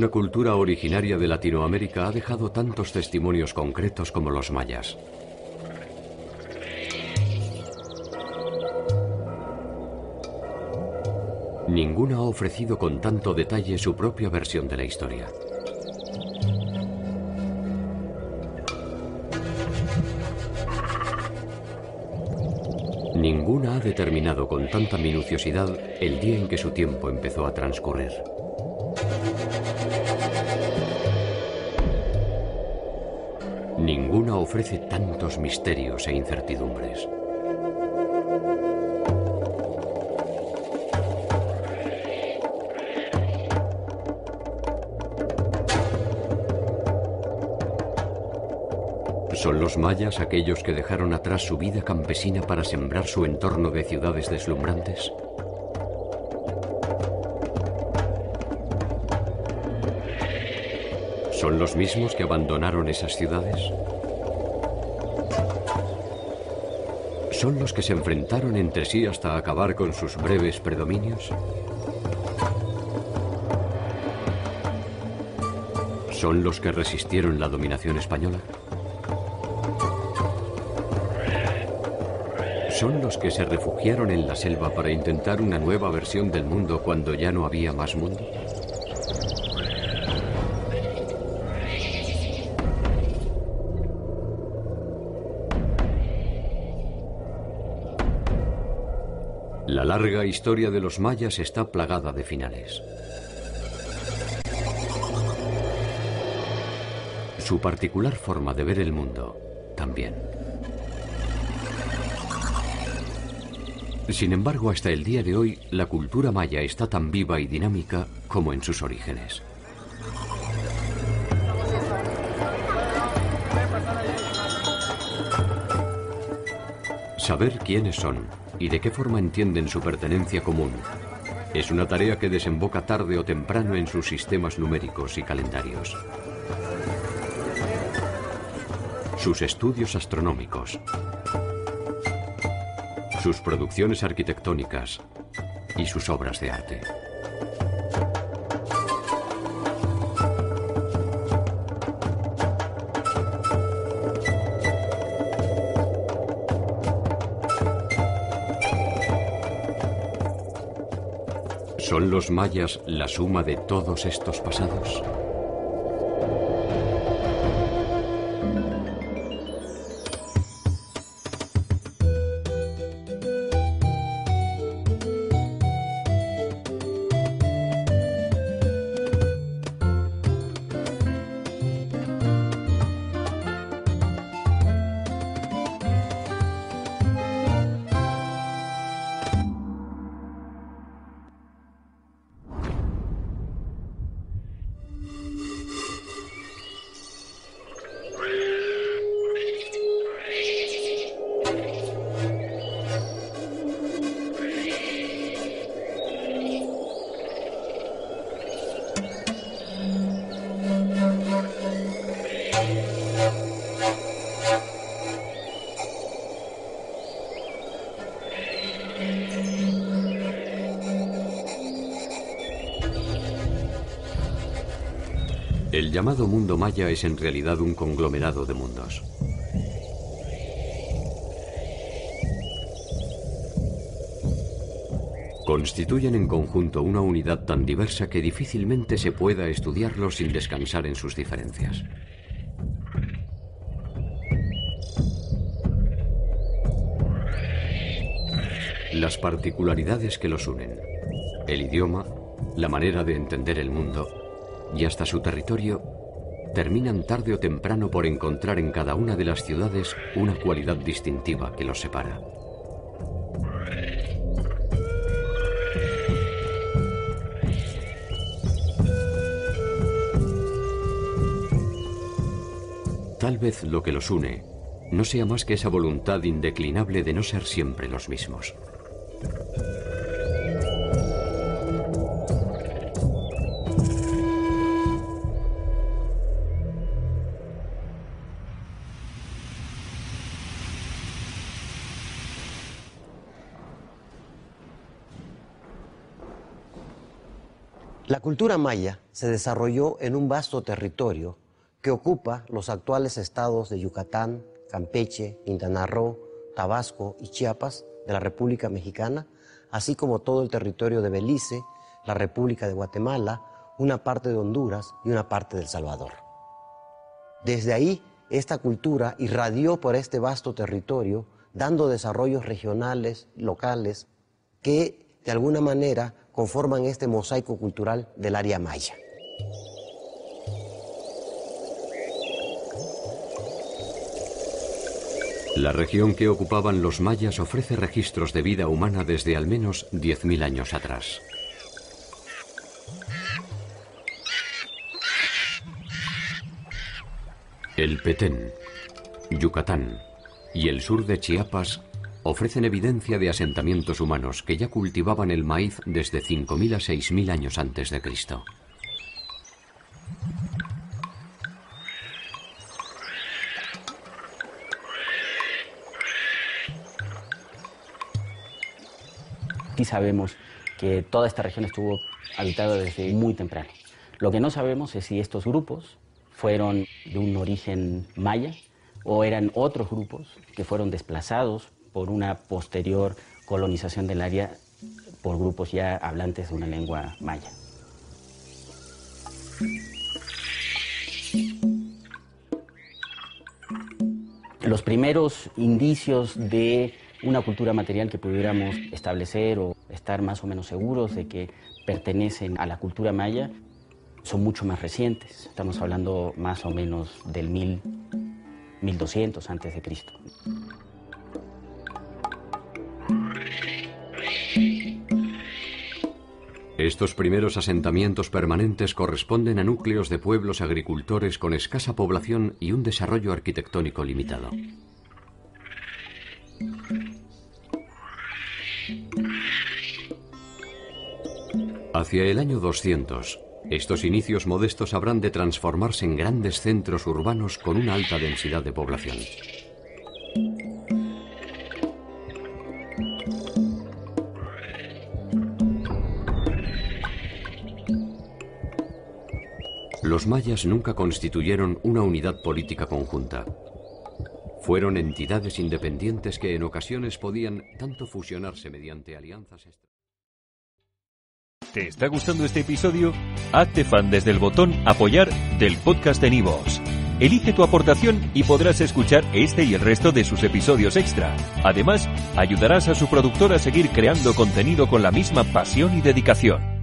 Ninguna cultura originaria de Latinoamérica ha dejado tantos testimonios concretos como los mayas. Ninguna ha ofrecido con tanto detalle su propia versión de la historia. Ninguna ha determinado con tanta minuciosidad el día en que su tiempo empezó a transcurrir. Ninguna ofrece tantos misterios e incertidumbres. ¿Son los mayas aquellos que dejaron atrás su vida campesina para sembrar su entorno de ciudades deslumbrantes? ¿Son los mismos que abandonaron esas ciudades? ¿Son los que se enfrentaron entre sí hasta acabar con sus breves predominios? ¿Son los que resistieron la dominación española? ¿Son los que se refugiaron en la selva para intentar una nueva versión del mundo cuando ya no había más mundo? La larga historia de los mayas está plagada de finales. Su particular forma de ver el mundo también. Sin embargo, hasta el día de hoy, la cultura maya está tan viva y dinámica como en sus orígenes. Saber quiénes son y de qué forma entienden su pertenencia común es una tarea que desemboca tarde o temprano en sus sistemas numéricos y calendarios. Sus estudios astronómicos, sus producciones arquitectónicas y sus obras de arte. ¿Son los mayas la suma de todos estos pasados? El llamado mundo maya es en realidad un conglomerado de mundos. Con constituyen en conjunto una unidad tan diversa que difícilmente se pueda estudiarlos sin descansar en sus diferencias. Las particularidades que los unen, el idioma, la manera de entender el mundo y hasta su territorio, terminan tarde o temprano por encontrar en cada una de las ciudades una cualidad distintiva que los separa. Tal vez lo que los une no sea más que esa voluntad indeclinable de no ser siempre los mismos. La cultura maya se desarrolló en un vasto territorio que ocupa los actuales estados de Yucatán, Campeche, Quintana Tabasco y Chiapas de la República Mexicana, así como todo el territorio de Belice, la República de Guatemala, una parte de Honduras y una parte del Salvador. Desde ahí, esta cultura irradió por este vasto territorio, dando desarrollos regionales, locales, que de alguna manera conforman este mosaico cultural del área maya. La región que ocupaban los mayas ofrece registros de vida humana desde al menos 10.000 años atrás. El Petén, Yucatán y el sur de Chiapas ofrecen evidencia de asentamientos humanos que ya cultivaban el maíz desde 5.000 a 6.000 años antes de Cristo. Sí sabemos que toda esta región estuvo habitada desde muy temprano. Lo que no sabemos es si estos grupos fueron de un origen maya o eran otros grupos que fueron desplazados por una posterior colonización del área por grupos ya hablantes de una lengua maya. Los primeros indicios de una cultura material que pudiéramos establecer o estar más o menos seguros de que pertenecen a la cultura maya son mucho más recientes. Estamos hablando más o menos del 1200 antes de Cristo. Estos primeros asentamientos permanentes corresponden a núcleos de pueblos agricultores con escasa población y un desarrollo arquitectónico limitado. Hacia el año 200, estos inicios modestos habrán de transformarse en grandes centros urbanos con una alta densidad de población. Los mayas nunca constituyeron una unidad política conjunta. Fueron entidades independientes que en ocasiones podían tanto fusionarse mediante alianzas. ¿Te está gustando este episodio? Hazte fan desde el botón Apoyar del podcast de Nivos. Elige tu aportación y podrás escuchar este y el resto de sus episodios extra. Además, ayudarás a su productor a seguir creando contenido con la misma pasión y dedicación.